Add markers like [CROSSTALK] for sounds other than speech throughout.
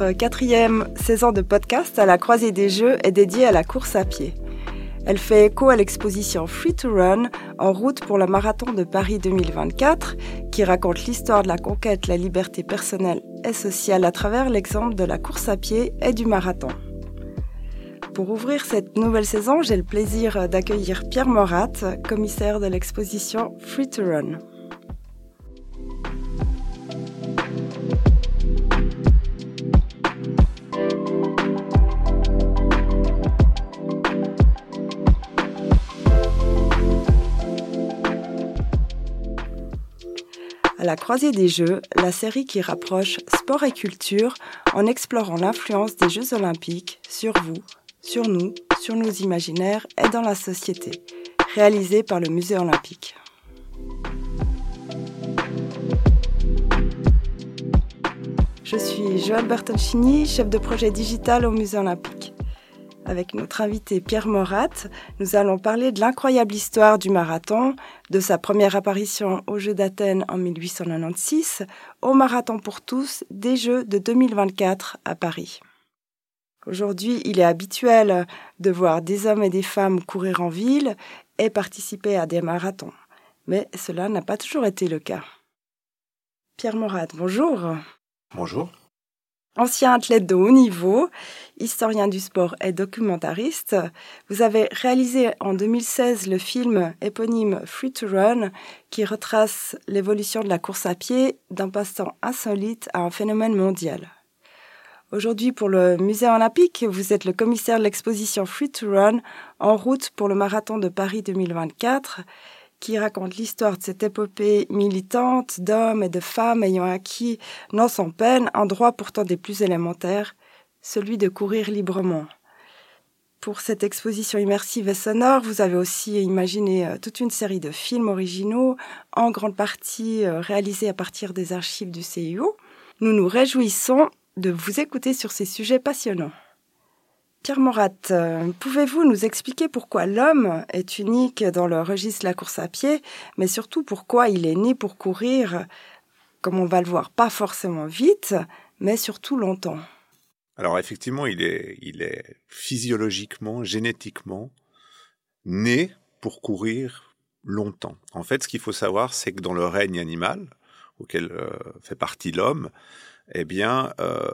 Quatrième saison de podcast à la croisée des jeux est dédiée à la course à pied. Elle fait écho à l'exposition Free to Run en route pour le marathon de Paris 2024 qui raconte l'histoire de la conquête, la liberté personnelle et sociale à travers l'exemple de la course à pied et du marathon. Pour ouvrir cette nouvelle saison, j'ai le plaisir d'accueillir Pierre Morat, commissaire de l'exposition Free to Run. La croisée des Jeux, la série qui rapproche sport et culture en explorant l'influence des Jeux olympiques sur vous, sur nous, sur nos imaginaires et dans la société, réalisée par le Musée olympique. Je suis Joël Bertoncini, chef de projet digital au Musée olympique. Avec notre invité Pierre Morat, nous allons parler de l'incroyable histoire du marathon, de sa première apparition aux Jeux d'Athènes en 1896 au Marathon pour tous des Jeux de 2024 à Paris. Aujourd'hui, il est habituel de voir des hommes et des femmes courir en ville et participer à des marathons. Mais cela n'a pas toujours été le cas. Pierre Morat, bonjour. Bonjour. Ancien athlète de haut niveau, historien du sport et documentariste, vous avez réalisé en 2016 le film éponyme Free to Run qui retrace l'évolution de la course à pied d'un passe-temps insolite à un phénomène mondial. Aujourd'hui, pour le Musée olympique, vous êtes le commissaire de l'exposition Free to Run en route pour le marathon de Paris 2024 qui raconte l'histoire de cette épopée militante d'hommes et de femmes ayant acquis, non sans peine, un droit pourtant des plus élémentaires, celui de courir librement. Pour cette exposition immersive et sonore, vous avez aussi imaginé euh, toute une série de films originaux, en grande partie euh, réalisés à partir des archives du CIO. Nous nous réjouissons de vous écouter sur ces sujets passionnants. Pierre Morat, euh, pouvez-vous nous expliquer pourquoi l'homme est unique dans le registre de la course à pied, mais surtout pourquoi il est né pour courir, comme on va le voir, pas forcément vite, mais surtout longtemps? Alors effectivement, il est, physiologiquement, génétiquement né pour courir longtemps. En fait, ce qu'il faut savoir, c'est que dans le règne animal, auquel euh, fait partie l'homme, eh bien, euh,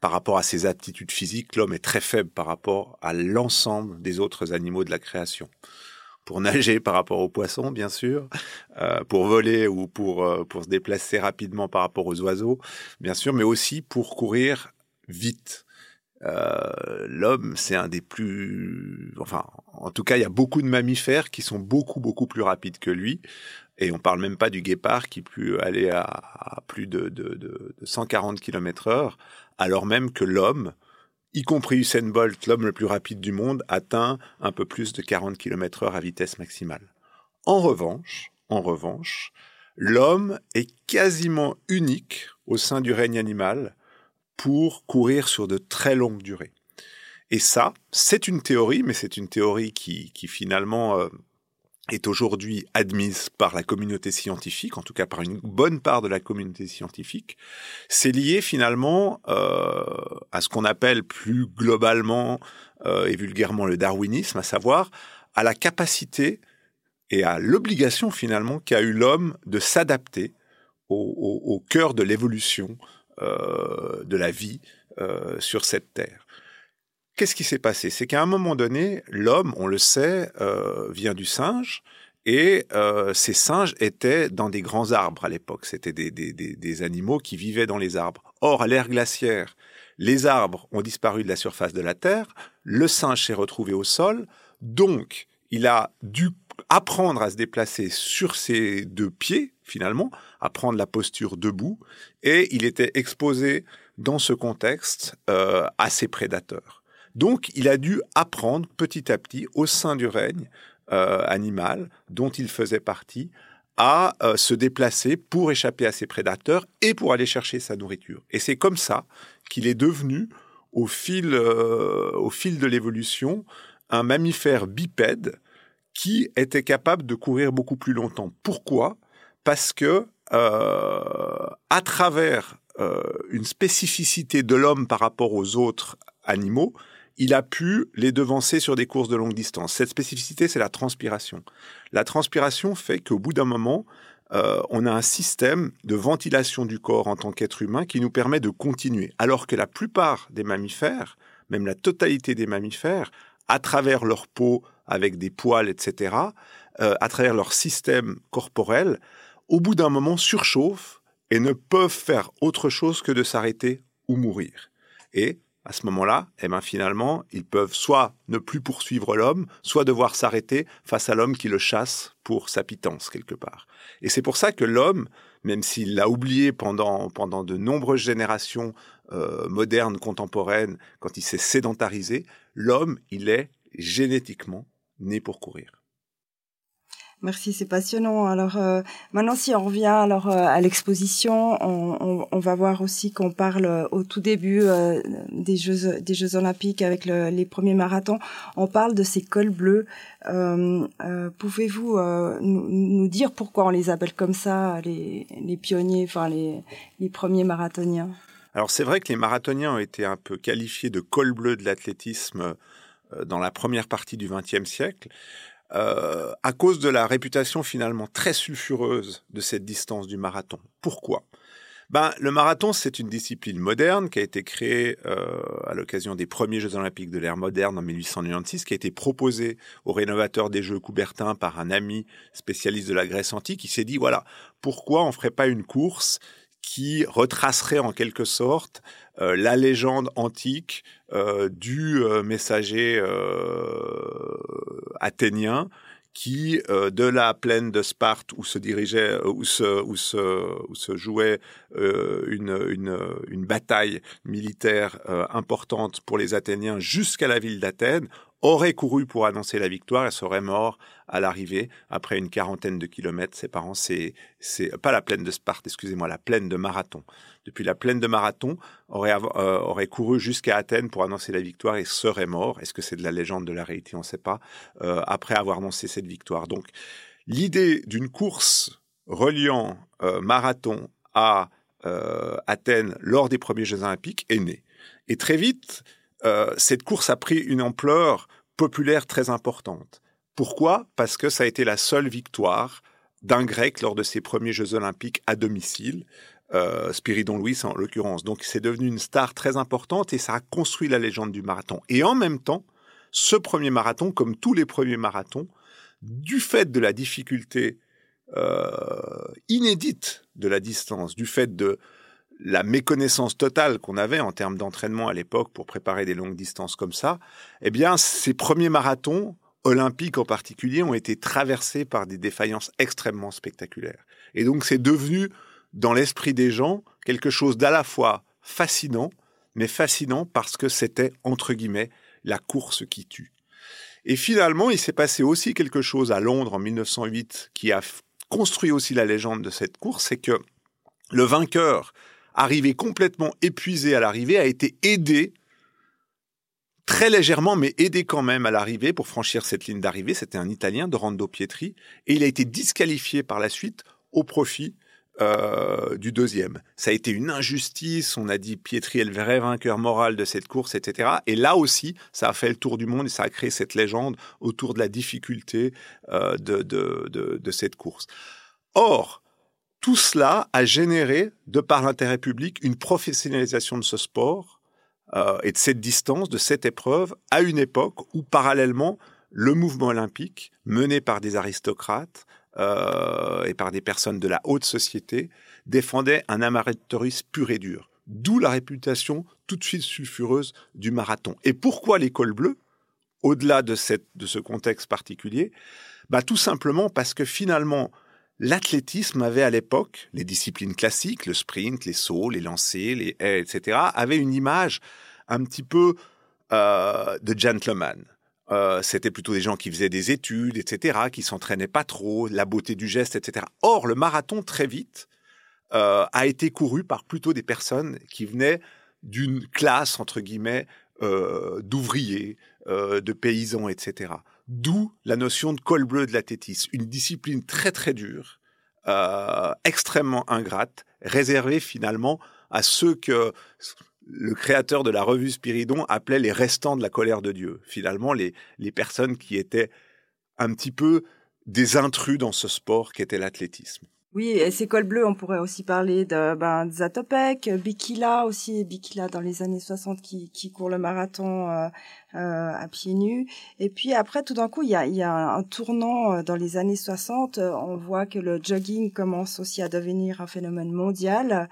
par rapport à ses aptitudes physiques, l'homme est très faible par rapport à l'ensemble des autres animaux de la création. Pour [LAUGHS] nager par rapport aux poissons, bien sûr, euh, pour voler ou pour, euh, pour se déplacer rapidement par rapport aux oiseaux, bien sûr, mais aussi pour courir vite. Euh, l'homme, c'est un des plus, enfin, en tout cas, il y a beaucoup de mammifères qui sont beaucoup beaucoup plus rapides que lui. Et on parle même pas du guépard qui peut aller à, plus de, de, de, 140 km heure, alors même que l'homme, y compris Usain Bolt, l'homme le plus rapide du monde, atteint un peu plus de 40 km heure à vitesse maximale. En revanche, en revanche, l'homme est quasiment unique au sein du règne animal pour courir sur de très longues durées. Et ça, c'est une théorie, mais c'est une théorie qui, qui finalement euh, est aujourd'hui admise par la communauté scientifique, en tout cas par une bonne part de la communauté scientifique, c'est lié finalement euh, à ce qu'on appelle plus globalement euh, et vulgairement le darwinisme, à savoir à la capacité et à l'obligation finalement qu'a eu l'homme de s'adapter au, au, au, cœur de l'évolution euh, de la vie euh, sur cette terre. Qu'est-ce qui s'est passé? C'est qu'à un moment donné, l'homme, on le sait, euh, vient du singe, et ces singes étaient dans des grands arbres à l'époque. C'était des, des, animaux qui vivaient dans les arbres. Or, à l'ère glaciaire, les arbres ont disparu de la surface de la Terre, le singe s'est retrouvé au sol, donc il a dû apprendre à se déplacer sur ses deux pieds, finalement, apprendre la posture debout, et il était exposé dans ce contexte euh, à ses prédateurs. Donc, il a dû apprendre petit à petit, au sein du règne euh, animal dont il faisait partie, à euh, se déplacer pour échapper à ses prédateurs et pour aller chercher sa nourriture. Et c'est comme ça qu'il est devenu, au fil, euh, au fil de l'évolution, un mammifère bipède qui était capable de courir beaucoup plus longtemps. Pourquoi? Parce que à travers une spécificité de l'homme par rapport aux autres animaux, il a pu les devancer sur des courses de longue distance. Cette spécificité, c'est la transpiration. La transpiration fait qu'au bout d'un moment, euh, on a un système de ventilation du corps en tant qu'être humain qui nous permet de continuer. Alors que la plupart des mammifères, même la totalité des mammifères, à travers leur peau, avec des poils, etc., euh, à travers leur système corporel, au bout d'un moment surchauffent et ne peuvent faire autre chose que de s'arrêter ou mourir. Et à ce moment-là, eh ben finalement, ils peuvent soit ne plus poursuivre l'homme, soit devoir s'arrêter face à l'homme qui le chasse pour sa pitance quelque part. Et c'est pour ça que l'homme, même s'il l'a oublié pendant, pendant de nombreuses générations euh, modernes, contemporaines, quand il s'est sédentarisé, l'homme, il est génétiquement né pour courir. Merci, c'est passionnant. Alors euh, maintenant, si on revient alors euh, à l'exposition, on, on, va voir aussi qu'on parle euh, au tout début des Jeux des Jeux Olympiques avec les premiers marathons. On parle de ces cols bleus. Pouvez-vous nous, nous, dire pourquoi on les appelle comme ça, les, les pionniers, enfin les, les premiers marathoniens? Alors c'est vrai que les marathoniens ont été un peu qualifiés de cols bleus de l'athlétisme dans la première partie du XXe siècle. Euh, à cause de la réputation finalement très sulfureuse de cette distance du marathon. Pourquoi? Ben, le marathon, c'est une discipline moderne qui a été créée euh, à l'occasion des premiers Jeux olympiques de l'ère moderne en 1896, qui a été proposée au rénovateur des Jeux Coubertin par un ami spécialiste de la Grèce antique. Il s'est dit, voilà, pourquoi on ferait pas une course qui retracerait en quelque sorte euh, la légende antique euh, du euh, messager athénien qui, de la plaine de Sparte où se dirigeait, où se, où se, où se jouait une, une, une, bataille militaire importante pour les Athéniens jusqu'à la ville d'Athènes, aurait couru pour annoncer la victoire et serait mort à l'arrivée après une quarantaine de kilomètres. Ses parents, c'est, pas la plaine de Sparte, excusez-moi, la plaine de Marathon. Depuis la plaine de Marathon, aurait, euh, aurait couru jusqu'à Athènes pour annoncer la victoire et serait mort. Est-ce que c'est de la légende, de la réalité, on ne sait pas. Euh, après avoir annoncé cette victoire. Donc, l'idée d'une course reliant euh, Marathon à Athènes lors des premiers Jeux Olympiques est née. Et très vite, euh, cette course a pris une ampleur populaire très importante. Pourquoi? Parce que ça a été la seule victoire d'un Grec lors de ses premiers Jeux olympiques à domicile, euh, Spiridon Louis en l'occurrence. Donc c'est devenu une star très importante et ça a construit la légende du marathon. Et en même temps, ce premier marathon, comme tous les premiers marathons, du fait de la difficulté euh, inédite de la distance, du fait de la méconnaissance totale qu'on avait en termes d'entraînement à l'époque pour préparer des longues distances comme ça, eh bien, ces premiers marathons, olympiques en particulier, ont été traversés par des défaillances extrêmement spectaculaires. Et donc, c'est devenu, dans l'esprit des gens, quelque chose d'à la fois fascinant, mais fascinant parce que c'était, entre guillemets, la course qui tue. Et finalement, il s'est passé aussi quelque chose à Londres en 1908 qui a construit aussi la légende de cette course, c'est que le vainqueur arrivé complètement épuisé à l'arrivée, a été aidé très légèrement, mais aidé quand même à l'arrivée pour franchir cette ligne d'arrivée. C'était un Italien, Dorando Pietri, et il a été disqualifié par la suite au profit euh, du deuxième. Ça a été une injustice. On a dit Pietri est le vrai vainqueur moral de cette course, etc. Et là aussi, ça a fait le tour du monde et ça a créé cette légende autour de la difficulté euh, de, de, de, de cette course. Or, tout cela a généré, de par l'intérêt public, une professionnalisation de ce sport euh, et de cette distance, de cette épreuve, à une époque où, parallèlement, le mouvement olympique, mené par des aristocrates euh, et par des personnes de la haute société, défendait un amateurisme pur et dur. D'où la réputation tout de suite sulfureuse du marathon. Et pourquoi l'école bleue, au-delà de, de ce contexte particulier? Bah, Tout simplement parce que finalement, L'athlétisme avait à l'époque, les disciplines classiques, le sprint, les sauts, les lancers, les haies, etc., avait une image un petit peu euh, de gentleman. Euh, c'était plutôt des gens qui faisaient des études, etc., qui s'entraînaient pas trop, la beauté du geste, etc. Or, le marathon, très vite, euh, a été couru par plutôt des personnes qui venaient d'une classe, entre guillemets, d'ouvriers, de paysans, etc. D'où la notion de col bleu de l'athlétisme, une discipline très très dure, euh, extrêmement ingrate, réservé finalement à ceux que le créateur de la revue Spiridon appelait les restants de la colère de Dieu. Finalement, les, les personnes qui étaient un petit peu des intrus dans ce sport qu'était l'athlétisme. Oui, et ces cols bleus, on pourrait aussi parler de ben, Zatopek, Bikila aussi, Bikila dans les années 60 qui, qui court le marathon euh, euh, à pieds nus. Et puis après, tout d'un coup, il y a, y a un tournant euh, dans les années 60. On voit que le jogging commence aussi à devenir un phénomène mondial.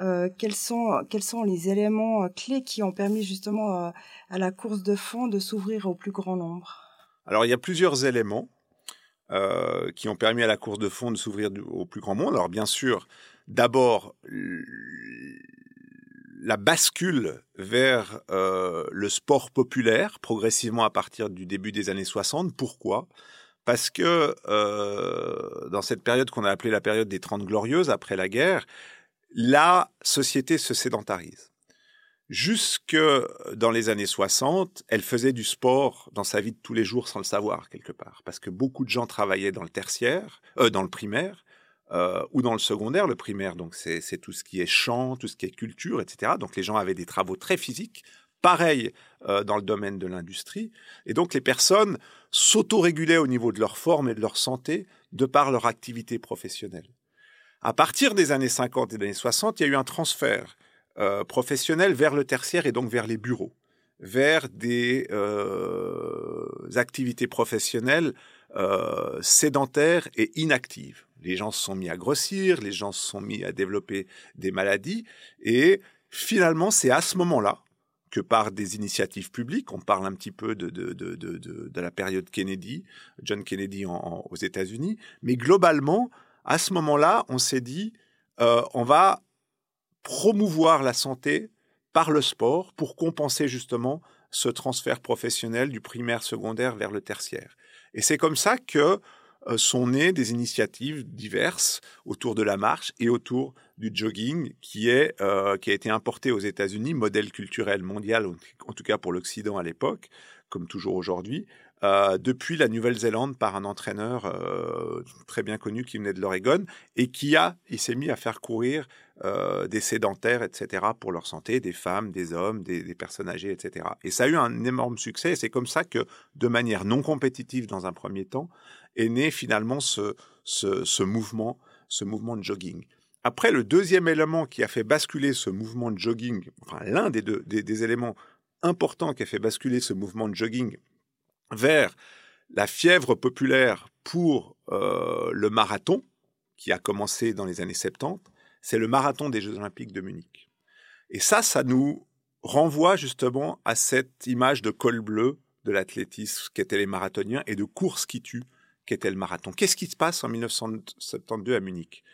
Euh, quels sont quels sont les éléments clés qui ont permis justement à la course de fond de s'ouvrir au plus grand nombre? Alors il y a plusieurs éléments. Euh, qui ont permis à la course de fond de s'ouvrir au plus grand monde. Alors bien sûr, d'abord la bascule vers euh, le sport populaire progressivement à partir du début des années 60. Pourquoi? Parce que euh, dans cette période qu'on a appelée la période des Trente Glorieuses, après la guerre, la société se sédentarise. Jusque dans les années 60, elle faisait du sport dans sa vie de tous les jours sans le savoir quelque part, parce que beaucoup de gens travaillaient dans le tertiaire, euh, dans le primaire, euh, ou dans le secondaire. Le primaire, donc c'est tout ce qui est chant, tout ce qui est culture, etc. Donc les gens avaient des travaux très physiques. Pareil euh, dans le domaine de l'industrie. Et donc les personnes s'autorégulaient au niveau de leur forme et de leur santé de par leur activité professionnelle. À partir des années 50 et des années 60, il y a eu un transfert euh, professionnels vers le tertiaire et donc vers les bureaux, vers des euh, activités professionnelles euh, sédentaires et inactives. Les gens se sont mis à grossir, les gens se sont mis à développer des maladies, et finalement, c'est à ce moment-là que par des initiatives publiques, on parle un petit peu de, de, de, de la période Kennedy, John Kennedy aux États-Unis, mais globalement, à ce moment-là, on s'est dit, on va promouvoir la santé par le sport pour compenser justement ce transfert professionnel du primaire secondaire vers le tertiaire. Et c'est comme ça que euh, sont nées des initiatives diverses autour de la marche et autour du jogging qui, est, euh, qui a été importé aux États-Unis, modèle culturel mondial, en tout cas pour l'Occident à l'époque, comme toujours aujourd'hui, euh, depuis la Nouvelle-Zélande par un entraîneur euh, très bien connu qui venait de l'Oregon et qui a, il s'est mis à faire courir euh, des sédentaires, etc., pour leur santé, des femmes, des hommes, des, personnes âgées, etc. Et ça a eu un énorme succès. C'est comme ça que, de manière non compétitive dans un premier temps, est né finalement ce, mouvement, ce mouvement de jogging. Après, le deuxième élément qui a fait basculer ce mouvement de jogging, enfin l'un des, deux, des éléments importants qui a fait basculer ce mouvement de jogging vers la fièvre populaire pour euh, le marathon, qui a commencé dans les années 70, c'est le marathon des Jeux olympiques de Munich. Et ça, ça nous renvoie justement à cette image de col bleu de l'athlétisme qu'étaient les marathoniens et de course qui tue qu'était le marathon. Qu'est-ce qui se passe en 1972 à Munich?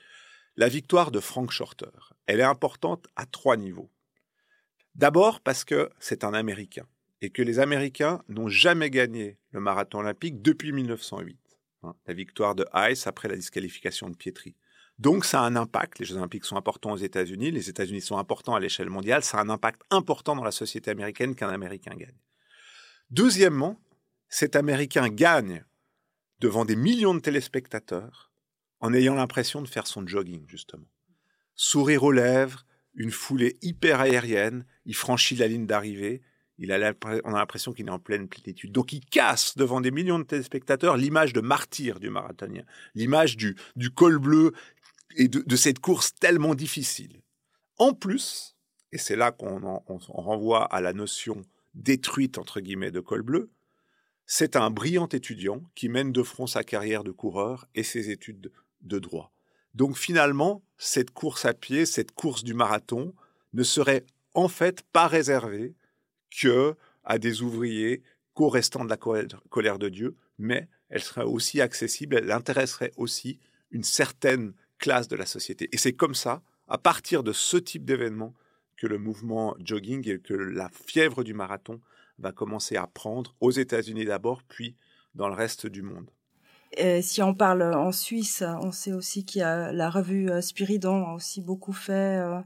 La victoire de Frank Shorter, elle est importante à trois niveaux. D'abord parce que c'est un Américain et que les Américains n'ont jamais gagné le marathon olympique depuis 1908. Hein, la victoire de Ice après la disqualification de Pietri. Donc ça a un impact, les Jeux olympiques sont importants aux États-Unis, les États-Unis sont importants à l'échelle mondiale, ça a un impact important dans la société américaine qu'un Américain gagne. Deuxièmement, cet Américain gagne devant des millions de téléspectateurs en ayant l'impression de faire son jogging, justement. Sourire aux lèvres, une foulée hyper aérienne, il franchit la ligne d'arrivée, il a on a l'impression qu'il est en pleine plénitude. Donc il casse devant des millions de téléspectateurs l'image de martyr du marathonien, l'image du, du col bleu et de, cette course tellement difficile. En plus, et c'est là qu'on renvoie à la notion détruite entre guillemets de col bleu, c'est un brillant étudiant qui mène de front sa carrière de coureur et ses études de droit. Donc finalement, cette course à pied, cette course du marathon, ne serait en fait pas réservée que à des ouvriers co-restants de la colère de Dieu, mais elle serait aussi accessible, elle intéresserait aussi une certaine classe de la société. Et c'est comme ça, à partir de ce type d'événement, que le mouvement jogging et que la fièvre du marathon va commencer à prendre aux États-Unis d'abord, puis dans le reste du monde. Et si on parle en Suisse, on sait aussi qu'il y a la revue euh, Spiridon a aussi beaucoup fait euh,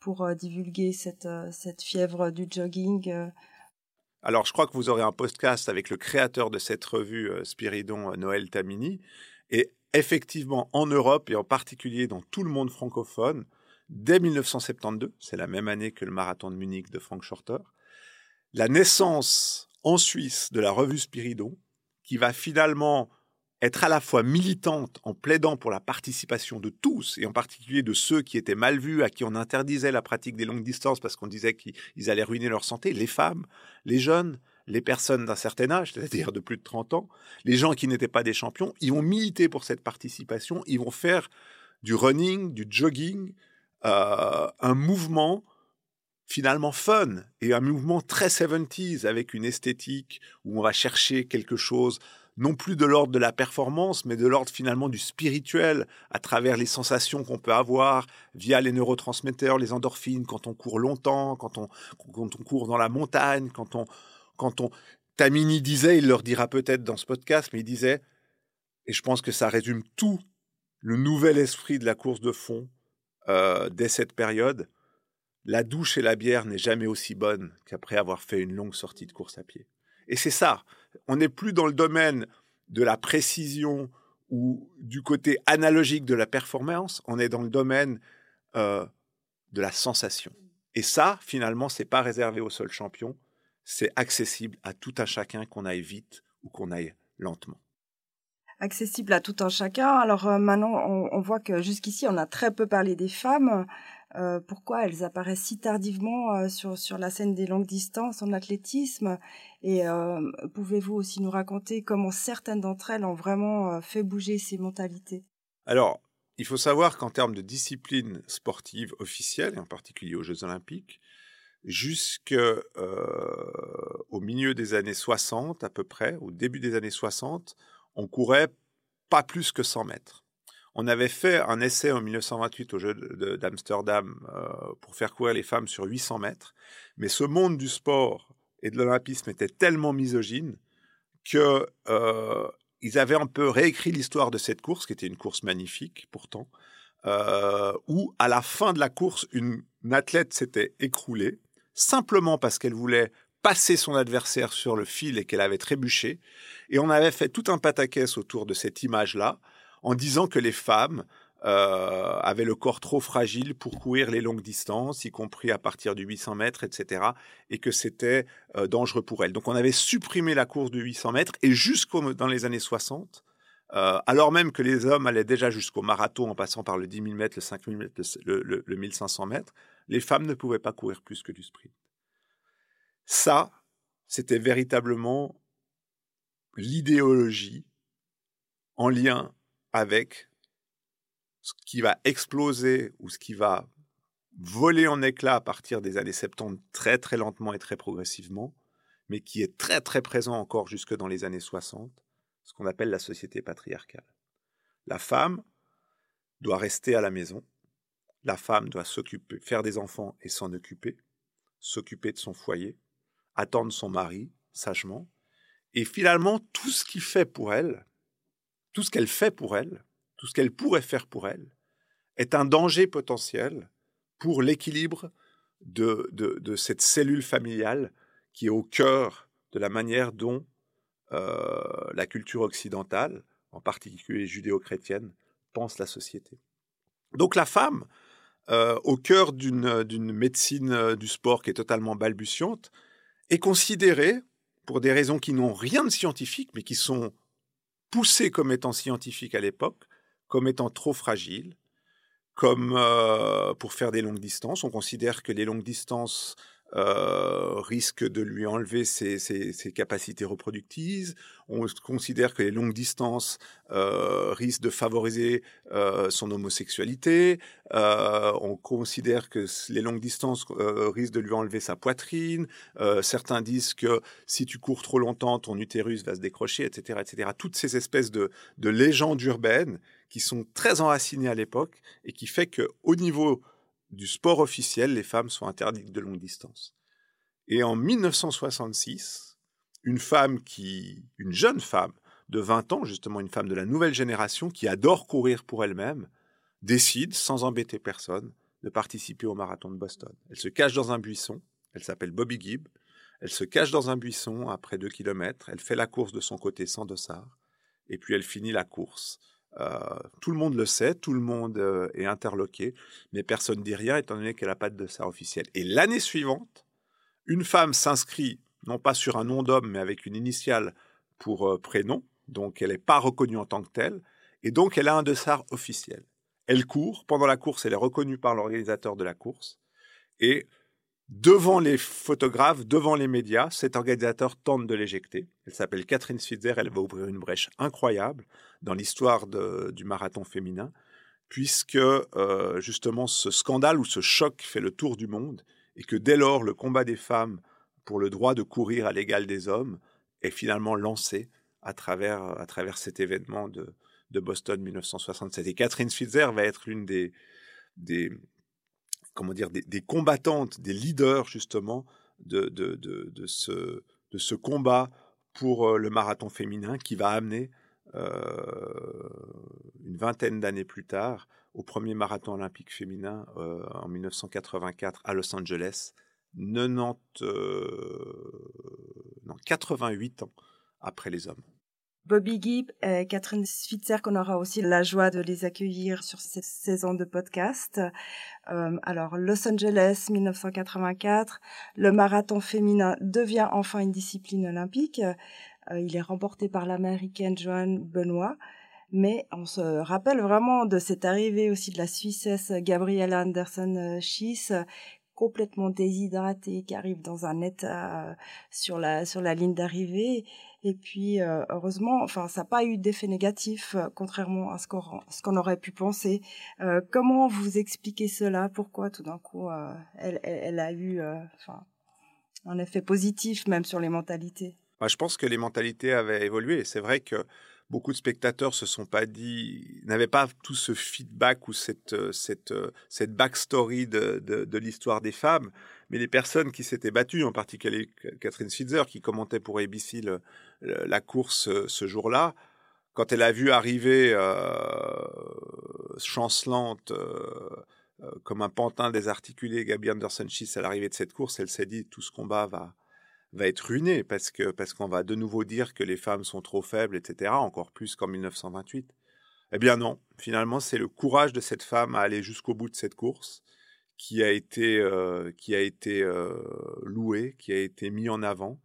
pour euh, divulguer cette, euh, cette fièvre du jogging euh. alors, je crois que vous aurez un podcast avec le créateur de cette revue, Spiridon, Noël Tamini. Et effectivement, en Europe et en particulier dans tout le monde francophone, dès 1972, c'est la même année que le marathon de Munich de Frank Shorter, la naissance en Suisse de la revue Spiridon, qui va finalement être à la fois militante en plaidant pour la participation de tous, et en particulier de ceux qui étaient mal vus, à qui on interdisait la pratique des longues distances parce qu'on disait qu'ils allaient ruiner leur santé, les femmes, les jeunes, les personnes d'un certain âge, c'est-à-dire de plus de 30 ans, les gens qui n'étaient pas des champions, ils vont militer pour cette participation, ils vont faire du running, du jogging, euh, un mouvement finalement fun et un mouvement très 70s avec une esthétique où on va chercher quelque chose non plus de l'ordre de la performance, mais de l'ordre finalement du spirituel, à travers les sensations qu'on peut avoir via les neurotransmetteurs, les endorphines, quand on court longtemps, quand on, quand on court dans la montagne, quand on, quand on... Tamini disait, il leur dira peut-être dans ce podcast, mais il disait, et je pense que ça résume tout le nouvel esprit de la course de fond euh, dès cette période, la douche et la bière n'est jamais aussi bonne qu'après avoir fait une longue sortie de course à pied. Et c'est ça, on n'est plus dans le domaine de la précision ou du côté analogique de la performance, on est dans le domaine euh, de la sensation. Et ça, finalement, c'est pas réservé aux seuls champions, c'est accessible à tout un chacun qu'on aille vite ou qu'on aille lentement accessible à tout un chacun. Alors euh, maintenant, on, voit que jusqu'ici, on a très peu parlé des femmes. Euh, pourquoi elles apparaissent si tardivement euh, sur, sur la scène des longues distances en athlétisme Et pouvez-vous aussi nous raconter comment certaines d'entre elles ont vraiment fait bouger ces mentalités? Alors, il faut savoir qu'en termes de discipline sportive officielle, et en particulier aux Jeux olympiques, jusqu'au milieu des années 60 à peu près, au début des années 60, on courait pas plus que 100 mètres. On avait fait un essai en 1928 au jeu d'Amsterdam euh, pour faire courir les femmes sur 800 mètres, mais ce monde du sport et de l'olympisme était tellement misogyne que euh, ils avaient un peu réécrit l'histoire de cette course, qui était une course magnifique pourtant, euh, où à la fin de la course, une athlète s'était écroulée simplement parce qu'elle voulait passer son adversaire sur le fil et qu'elle avait trébuché. Et on avait fait tout un pataquès autour de cette image-là, en disant que les femmes euh, avaient le corps trop fragile pour courir les longues distances, y compris à partir du 800 mètres, etc., et que c'était euh, dangereux pour elles. Donc on avait supprimé la course du 800 mètres, et jusqu'au dans les années 60, euh, alors même que les hommes allaient déjà jusqu'au marathon en passant par le 10 000 mètres, le 5 000 mètres, le, le, le 1500 mètres, les femmes ne pouvaient pas courir plus que du sprint. Ça, c'était véritablement l'idéologie en lien avec ce qui va exploser ou ce qui va voler en éclats à partir des années 70 très très lentement et très progressivement, mais qui est très très présent encore jusque dans les années 60, ce qu'on appelle la société patriarcale. La femme doit rester à la maison, la femme doit s'occuper, faire des enfants et s'en occuper, s'occuper de son foyer, attendre son mari sagement. Et finalement, tout ce qu'il fait pour elle, tout ce qu'elle fait pour elle, tout ce qu'elle pourrait faire pour elle, est un danger potentiel pour l'équilibre de, cette cellule familiale qui est au cœur de la manière dont euh, la culture occidentale, en particulier judéo-chrétienne, pense la société. Donc la femme, euh, au cœur d'une médecine euh, du sport qui est totalement balbutiante, est considéré, pour des raisons qui n'ont rien de scientifique, mais qui sont poussées comme étant scientifiques à l'époque, comme étant trop fragiles, comme euh, pour faire des longues distances. On considère que les longues distances euh, risque de lui enlever ses, ses, capacités reproductives. On considère que les longues distances euh, risquent de favoriser euh, son homosexualité. Euh, on considère que les longues distances euh, risquent de lui enlever sa poitrine. Certains disent que si tu cours trop longtemps, ton utérus va se décrocher, etc., etc. Toutes ces espèces de, de légendes urbaines qui sont très enracinées à l'époque et qui fait que au niveau du sport officiel, les femmes sont interdites de longue distance. Et en 1966, une femme qui, une jeune femme de 20 ans, justement une femme de la nouvelle génération qui adore courir pour elle-même, décide, sans embêter personne, de participer au marathon de Boston. Elle se cache dans un buisson, elle s'appelle Bobby Gibb, elle se cache dans un buisson à près de deux kilomètres, elle fait la course de son côté sans dossard, et puis elle finit la course tout le monde le sait, tout le monde est interloqué, mais personne ne dit rien étant donné qu'elle n'a pas de dossard officiel. Et l'année suivante, une femme s'inscrit non pas sur un nom d'homme, mais avec une initiale pour prénom, donc elle n'est pas reconnue en tant que telle, et donc elle a un dossard officiel. Elle court, pendant la course, elle est reconnue par l'organisateur de la course, et devant les photographes, devant les médias, cet organisateur tente de l'éjecter. Elle s'appelle Catherine Switzer, elle va ouvrir une brèche incroyable dans l'histoire du marathon féminin, puisque euh, justement ce scandale ou ce choc fait le tour du monde, et que dès lors le combat des femmes pour le droit de courir à l'égal des hommes est finalement lancé à travers, à travers cet événement de, Boston 1967. Et Catherine Switzer va être l'une des, comment dire, des, combattantes, des leaders justement de, ce combat pour euh, le marathon féminin qui va amener euh, une vingtaine d'années plus tard au premier marathon olympique féminin euh, en 1984 à Los Angeles, 90, non, 88 ans après les hommes. Bobby Gibb et Catherine Switzer, qu'on aura aussi la joie de les accueillir sur cette saison de podcast. Euh, alors, Los Angeles, 1984, le marathon féminin devient enfin une discipline olympique. Euh, il est remporté par l'américaine Joanne Benoît. Mais on se rappelle vraiment de cette arrivée aussi de la Suissesse Gabrielle Anderson-Schiess, complètement déshydratée, qui arrive dans un état euh, sur la sur la ligne d'arrivée et puis, euh, heureusement, enfin, ça n'a pas eu d'effet négatif, euh, contrairement à ce qu'on ce qu'on aurait pu penser. Comment vous expliquez cela? Pourquoi tout d'un coup, elle, elle, a eu, enfin, un effet positif même sur les mentalités? Je pense que les mentalités avaient évolué. C'est vrai que beaucoup de spectateurs se sont pas dit, n'avaient pas tout ce feedback ou cette cette cette backstory de, de, l'histoire des femmes, mais les personnes qui s'étaient battues, en particulier Catherine Switzer, qui commentait pour ABC la course euh, ce jour-là, quand elle a vu arriver euh, chancelante euh, euh, comme un pantin désarticulé Gabi Anderson Schiss à l'arrivée de cette course, elle s'est dit tout ce combat va va être ruiné parce que parce qu'on va de nouveau dire que les femmes sont trop faibles, etc. Encore plus qu'en 1928. Eh bien non, finalement c'est le courage de cette femme à aller jusqu'au bout de cette course qui a été euh, qui a été euh, loué, qui a été mis en avant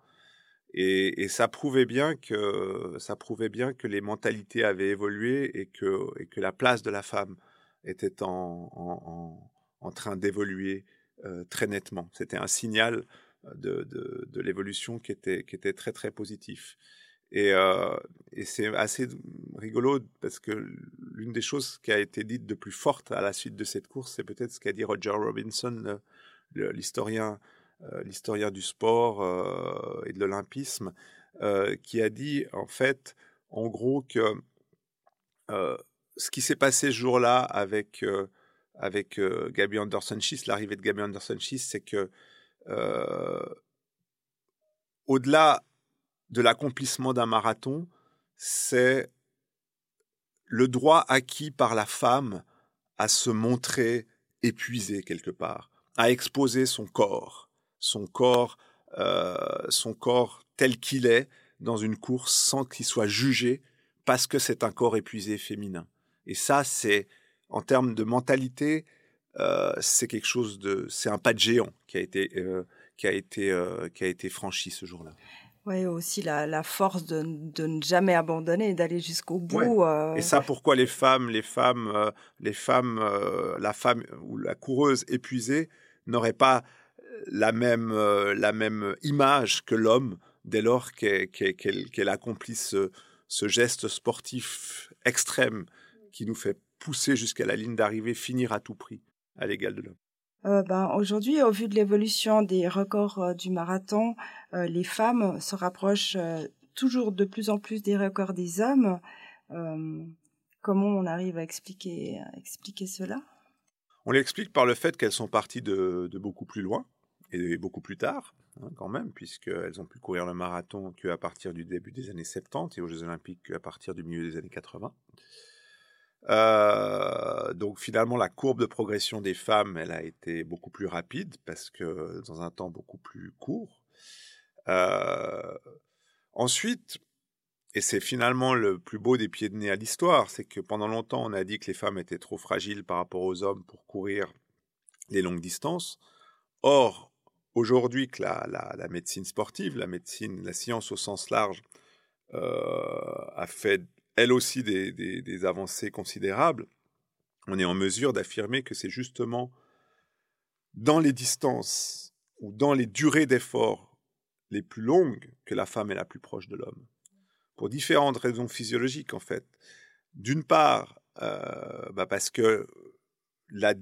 et, ça prouvait bien que ça prouvait bien que les mentalités avaient évolué et que, et que la place de la femme était en, en, en train d'évoluer euh, très nettement. C'était un signal de, l'évolution qui était, qui était très très positif. Et, euh, et c'est assez rigolo parce que l'une des choses qui a été dite de plus forte à la suite de cette course, c'est peut-être ce qu'a dit Roger Robinson, l'historien euh, l'historien du sport euh, et de l'olympisme, qui a dit en fait, en gros, que ce qui s'est passé ce jour-là avec avec Gabi Anderson-Schiss, l'arrivée de Gabi Anderson-Schiss, c'est que au-delà de l'accomplissement d'un marathon, c'est le droit acquis par la femme à se montrer épuisée quelque part, à exposer son corps, son corps, euh, son corps tel qu'il est dans une course sans qu'il soit jugé parce que c'est un corps épuisé féminin. Et ça, c'est en termes de mentalité, euh, c'est quelque chose de, c'est un pas de géant qui a été euh, qui a été qui a été franchi ce jour-là. Oui, aussi la, force de, ne jamais abandonner, d'aller jusqu'au bout. Et ça, pourquoi les femmes, les femmes, les femmes, la femme ou la coureuse épuisée n'aurait pas la même, euh, la même image que l'homme dès lors qu'elle accomplit ce, geste sportif extrême qui nous fait pousser jusqu'à la ligne d'arrivée, finir à tout prix à l'égal de l'homme. Euh, ben, Aujourd'hui, au vu de l'évolution des records euh, du marathon, les femmes se rapprochent toujours de plus en plus des records des hommes. comment on arrive à expliquer, expliquer cela? On l'explique par le fait qu'elles sont parties de, beaucoup plus loin et beaucoup plus tard, hein, quand même, puisqu'elles ont pu courir le marathon qu'à partir du début des années 70 et aux Jeux Olympiques qu'à partir du milieu des années 80. Euh, donc finalement, la courbe de progression des femmes, elle a été beaucoup plus rapide parce que dans un temps beaucoup plus court. Euh, ensuite, et c'est finalement le plus beau des pieds de nez à l'histoire, c'est que pendant longtemps, on a dit que les femmes étaient trop fragiles par rapport aux hommes pour courir les longues distances. Or, aujourd'hui que la, médecine sportive, la médecine, la science au sens large, euh, a fait elle aussi des, avancées considérables, on est en mesure d'affirmer que c'est justement dans les distances ou dans les durées d'effort les plus longues que la femme est la plus proche de l'homme. Pour différentes raisons physiologiques, en fait. D'une part, euh, bah, parce que la,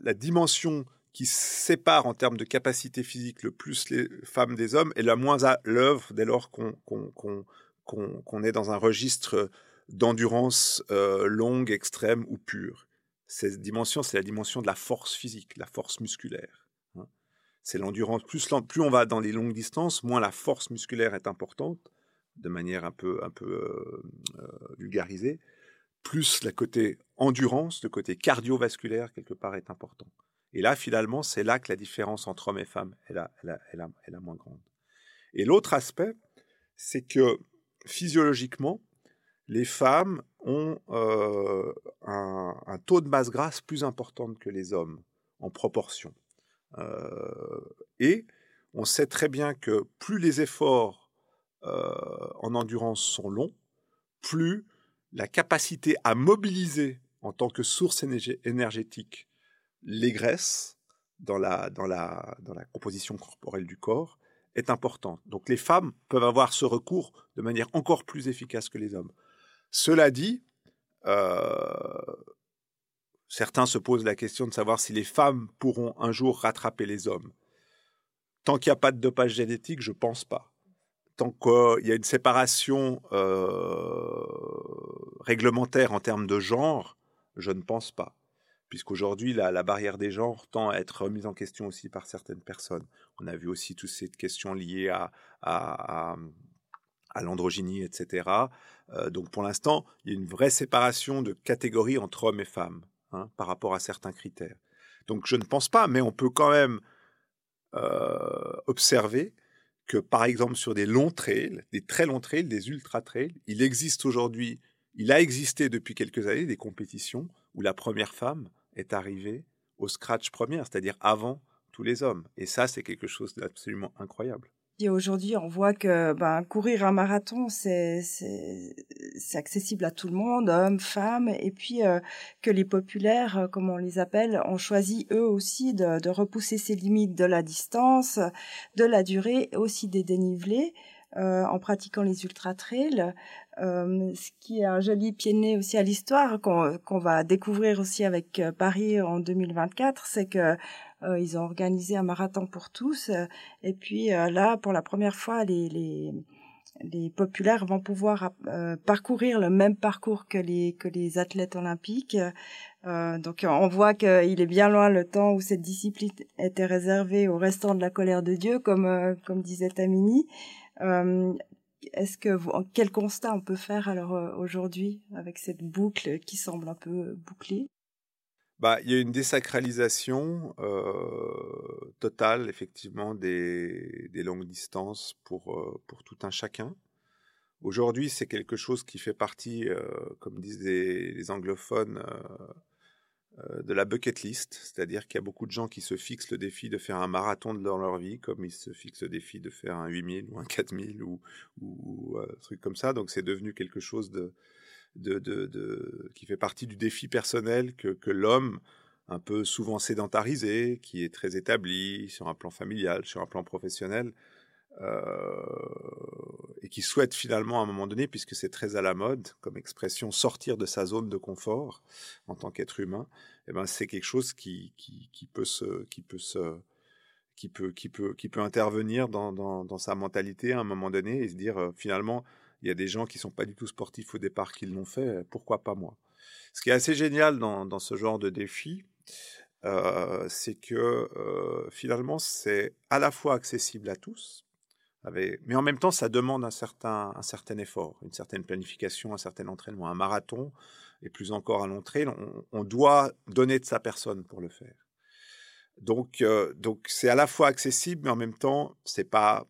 la, dimension qui sépare en termes de capacité physique le plus les femmes des hommes est la moins à l'œuvre dès lors qu'on qu'on est dans un registre d'endurance euh, longue, extrême ou pure. Cette dimension, c'est la dimension de la force physique, la force musculaire. Hein. C'est l'endurance. Plus, plus on va dans les longues distances, moins la force musculaire est importante, de manière un peu, un peu euh, euh, vulgarisée. Plus le côté endurance, le côté cardiovasculaire, quelque part, est important. Et là, finalement, c'est là que la différence entre hommes et femmes est la, moins grande. Et l'autre aspect, c'est que physiologiquement, les femmes ont euh, un, taux de masse grasse plus important que les hommes en proportion. Euh, et on sait très bien que plus les efforts euh, en endurance sont longs, plus la capacité à mobiliser en tant que source énergétique les graisses dans la, dans la, dans la composition corporelle du corps est importante. Donc les femmes peuvent avoir ce recours de manière encore plus efficace que les hommes. Cela dit, euh, certains se posent la question de savoir si les femmes pourront un jour rattraper les hommes. Tant qu'il n'y a pas de dopage génétique, je ne pense pas. Tant qu'il y a une séparation euh, réglementaire en termes de genre, je ne pense pas puisqu'aujourd'hui, la, la barrière des genres tend à être remise en question aussi par certaines personnes. On a vu aussi toutes ces questions liées à, l'androgynie, etc. Euh, donc pour l'instant, il y a une vraie séparation de catégories entre hommes et femmes hein, par rapport à certains critères. Donc je ne pense pas, mais on peut quand même euh, observer que par exemple sur des longs trails, des très longs trails, des ultra trails, il existe aujourd'hui, il a existé depuis quelques années des compétitions où la première femme est arrivé au scratch première, c'est-à-dire avant tous les hommes. Et ça, c'est quelque chose d'absolument incroyable. Et aujourd'hui, on voit que ben, courir un marathon, c'est accessible à tout le monde, hommes, femmes, et puis euh, que les populaires, euh, comme on les appelle, ont choisi eux aussi de, de repousser ces limites de la distance, de la durée, aussi des dénivelés. Euh, en pratiquant les ultra trails, euh, ce qui est un joli pied de nez aussi à l'histoire qu'on va découvrir aussi avec euh, Paris en 2024, c'est que ils ont organisé un marathon pour tous et puis là pour la première fois les, les les populaires vont pouvoir parcourir le même parcours que les que les athlètes olympiques. Euh, donc on voit qu'il est bien loin le temps où cette discipline était réservée au restant de la colère de Dieu, comme comme disait Tamini. Est-ce que quel constat on peut faire alors aujourd'hui avec cette boucle qui semble un peu bouclée? Bah, il y a une désacralisation totale, effectivement, des, des, longues distances pour, pour tout un chacun. Aujourd'hui, c'est quelque chose qui fait partie, comme disent les anglophones, de la bucket list, c'est-à-dire qu'il y a beaucoup de gens qui se fixent le défi de faire un marathon dans leur vie, comme ils se fixent le défi de faire un 8000 ou un 4000 ou, ou un truc comme ça. Donc c'est devenu quelque chose de, de, de, qui fait partie du défi personnel que, que l'homme, un peu souvent sédentarisé, qui est très établi sur un plan familial, sur un plan professionnel, euh, et qui souhaite finalement à un moment donné, puisque c'est très à la mode comme expression, sortir de sa zone de confort en tant qu'être humain, eh ben c'est quelque chose qui, qui, peut se, qui peut se, qui peut, qui peut, qui peut intervenir dans, dans, sa mentalité à un moment donné et se dire euh, finalement il y a des gens qui sont pas du tout sportifs au départ qui l'ont fait, pourquoi pas moi? Ce qui est assez génial dans, ce genre de défi, euh, c'est que euh, finalement c'est à la fois accessible à tous, mais en même temps, ça demande un certain, un certain effort, une certaine planification, un certain entraînement. Un marathon, et plus encore un long trail, on, doit donner de sa personne pour le faire. Donc, euh, donc c'est à la fois accessible, mais en même temps, c'est pas,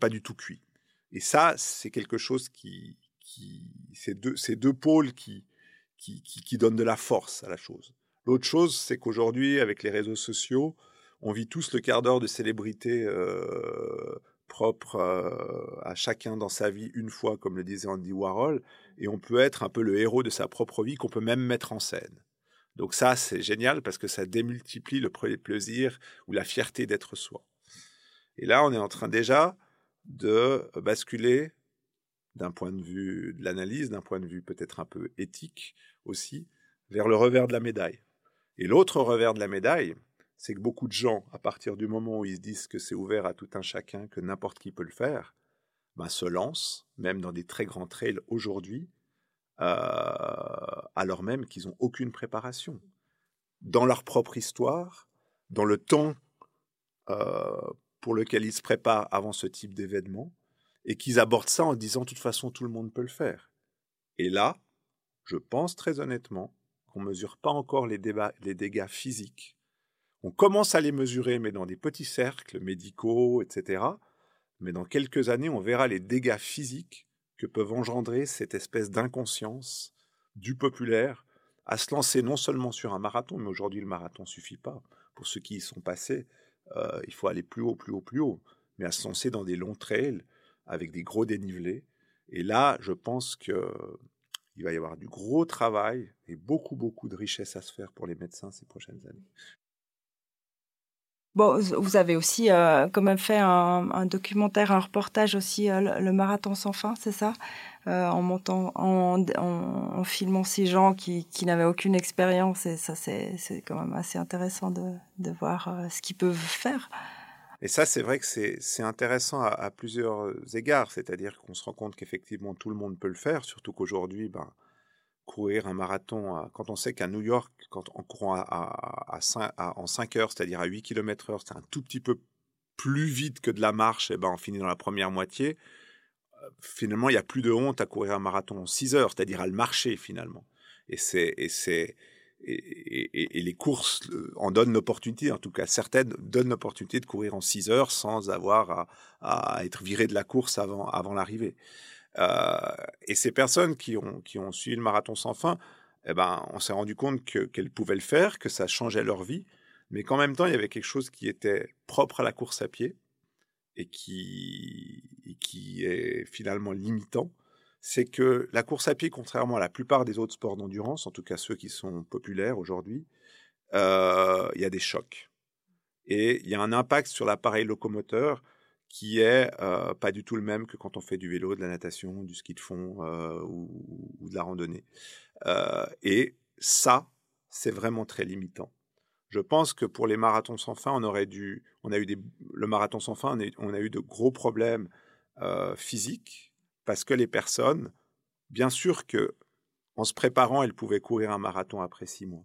pas du tout cuit. Et ça, c'est quelque chose qui, qui c'est deux, deux pôles qui, qui, qui, donnent de la force à la chose. L'autre chose, c'est qu'aujourd'hui, avec les réseaux sociaux, on vit tous le quart d'heure de célébrité euh, propre euh, à chacun dans sa vie une fois, comme le disait Andy Warhol, et on peut être un peu le héros de sa propre vie qu'on peut même mettre en scène. Donc ça, c'est génial parce que ça démultiplie le plaisir ou la fierté d'être soi. Et là, on est en train déjà de basculer d'un point de vue de l'analyse, d'un point de vue peut-être un peu éthique aussi, vers le revers de la médaille. Et l'autre revers de la médaille, c'est que beaucoup de gens, à partir du moment où ils se disent que c'est ouvert à tout un chacun, que n'importe qui peut le faire, ben, se lancent, même dans des très grands trails aujourd'hui, euh, alors même qu'ils n'ont aucune préparation. Dans leur propre histoire, dans le temps euh, pour lequel ils se préparent avant ce type d'événement, et qu'ils abordent ça en disant de toute façon tout le monde peut le faire. Et là, je pense très honnêtement qu'on ne mesure pas encore les, les dégâts physiques. On commence à les mesurer, mais dans des petits cercles médicaux, etc. Mais dans quelques années, on verra les dégâts physiques que peuvent engendrer cette espèce d'inconscience du populaire à se lancer non seulement sur un marathon, mais aujourd'hui le marathon suffit pas. Pour ceux qui y sont passés, euh, il faut aller plus haut, plus haut, plus haut, mais à se lancer dans des longs trails avec des gros dénivelés. Et là, je pense qu'il va y avoir du gros travail et beaucoup, beaucoup de richesse à se faire pour les médecins ces prochaines années. Bon, vous avez aussi euh, quand même fait un, documentaire, un reportage aussi, euh, le, marathon sans fin, c'est ça? Euh, En montant, en, filmant ces gens qui, n'avaient aucune expérience, et ça, c'est quand même assez intéressant de, de voir ce qu'ils peuvent faire. Et ça, c'est vrai que c'est intéressant à, à, plusieurs égards, c'est-à-dire qu'on se rend compte qu'effectivement tout le monde peut le faire, surtout qu'aujourd'hui, ben, courir un marathon, quand on sait qu'à New York, quand en courant à, 5, en 5 heures, c'est-à-dire à 8 km heure, c'est un tout petit peu plus vite que de la marche, et ben on finit dans la première moitié. Euh, finalement, il n'y a plus de honte à courir un marathon en 6 heures, c'est-à-dire à le marcher finalement. Et c'est et c'est et, les courses en donnent l'opportunité, en tout cas certaines donnent l'opportunité de courir en 6 heures sans avoir à, à, être viré de la course avant, avant l'arrivée. Et ces personnes qui ont, suivi le marathon sans fin, eh ben, on s'est rendu compte qu'elles pouvaient le faire, que ça changeait leur vie, mais qu'en même temps, il y avait quelque chose qui était propre à la course à pied et qui, qui est finalement limitant. C'est que la course à pied, contrairement à la plupart des autres sports d'endurance, en tout cas ceux qui sont populaires aujourd'hui, euh, il y a des chocs. Et il y a un impact sur l'appareil locomoteur qui est pas du tout le même que quand on fait du vélo, de la natation, du ski de fond ou, de la randonnée. Et ça, c'est vraiment très limitant. Je pense que pour les marathons sans fin, on aurait dû, on a eu des, le marathon sans fin, on a, eu de gros problèmes physiques parce que les personnes, bien sûr que en se préparant, elles pouvaient courir un marathon après six mois,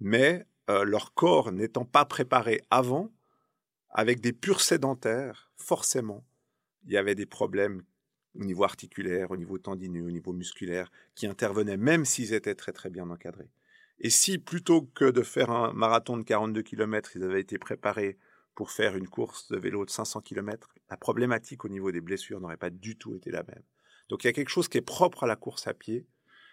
mais leur corps n'étant pas préparé avant, avec des purs sédentaires, forcément, il y avait des problèmes au niveau articulaire, au niveau tendineux, au niveau musculaire, qui intervenaient même s'ils étaient très très bien encadrés. Et si plutôt que de faire un marathon de 42 km, ils avaient été préparés pour faire une course de vélo de 500 km, la problématique au niveau des blessures n'aurait pas du tout été la même. Donc il y a quelque chose qui est propre à la course à pied.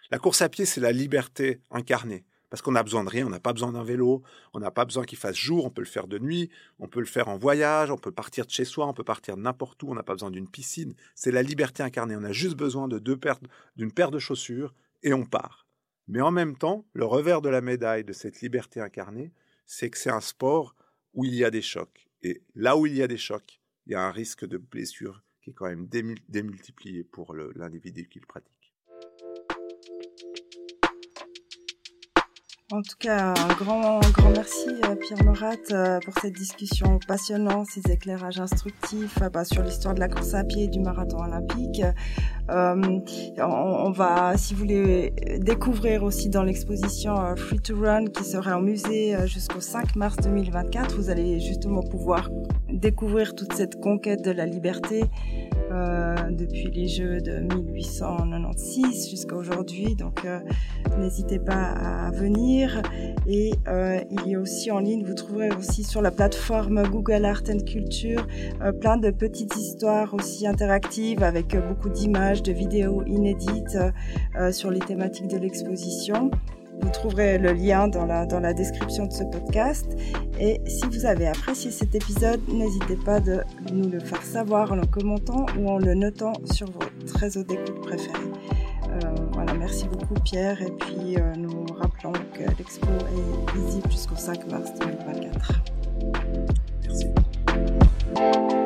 La course à pied, c'est la liberté incarnée parce qu'on n'a besoin de rien, on n'a pas besoin d'un vélo, on n'a pas besoin qu'il fasse jour, on peut le faire de nuit, on peut le faire en voyage, on peut partir de chez soi, on peut partir n'importe où, on n'a pas besoin d'une piscine. C'est la liberté incarnée, on a juste besoin de deux paires, d'une paire de chaussures et on part. Mais en même temps, le revers de la médaille de cette liberté incarnée, c'est que c'est un sport où il y a des chocs. Et là où il y a des chocs, il y a un risque de blessure qui est quand même démultiplié pour l'individu qui le pratique. En tout cas, un grand, grand merci euh, Pierre Morat euh, pour cette discussion passionnante, ces éclairages instructifs euh, bah, sur l'histoire de la course à pied et du marathon olympique. on, va, si vous voulez découvrir aussi dans l'exposition Free to Run qui sera au musée jusqu'au 5 mars 2024, vous allez justement pouvoir découvrir toute cette conquête de la liberté euh, depuis les Jeux de 1896 jusqu'à aujourd'hui. Donc euh, n'hésitez pas à venir. Et euh, il y a aussi en ligne, vous trouverez aussi sur la plateforme Google Art and Culture plein de petites histoires aussi interactives avec beaucoup d'images, de vidéos inédites sur les thématiques de l'exposition. Vous trouverez le lien dans la, dans la description de ce podcast. Et si vous avez apprécié cet épisode, n'hésitez pas de nous le faire savoir en le commentant ou en le notant sur votre réseau d'écoute préférés. Euh, voilà, merci beaucoup Pierre et puis euh, nous rappelons que l'expo est visible jusqu'au 5 mars 2024. Merci.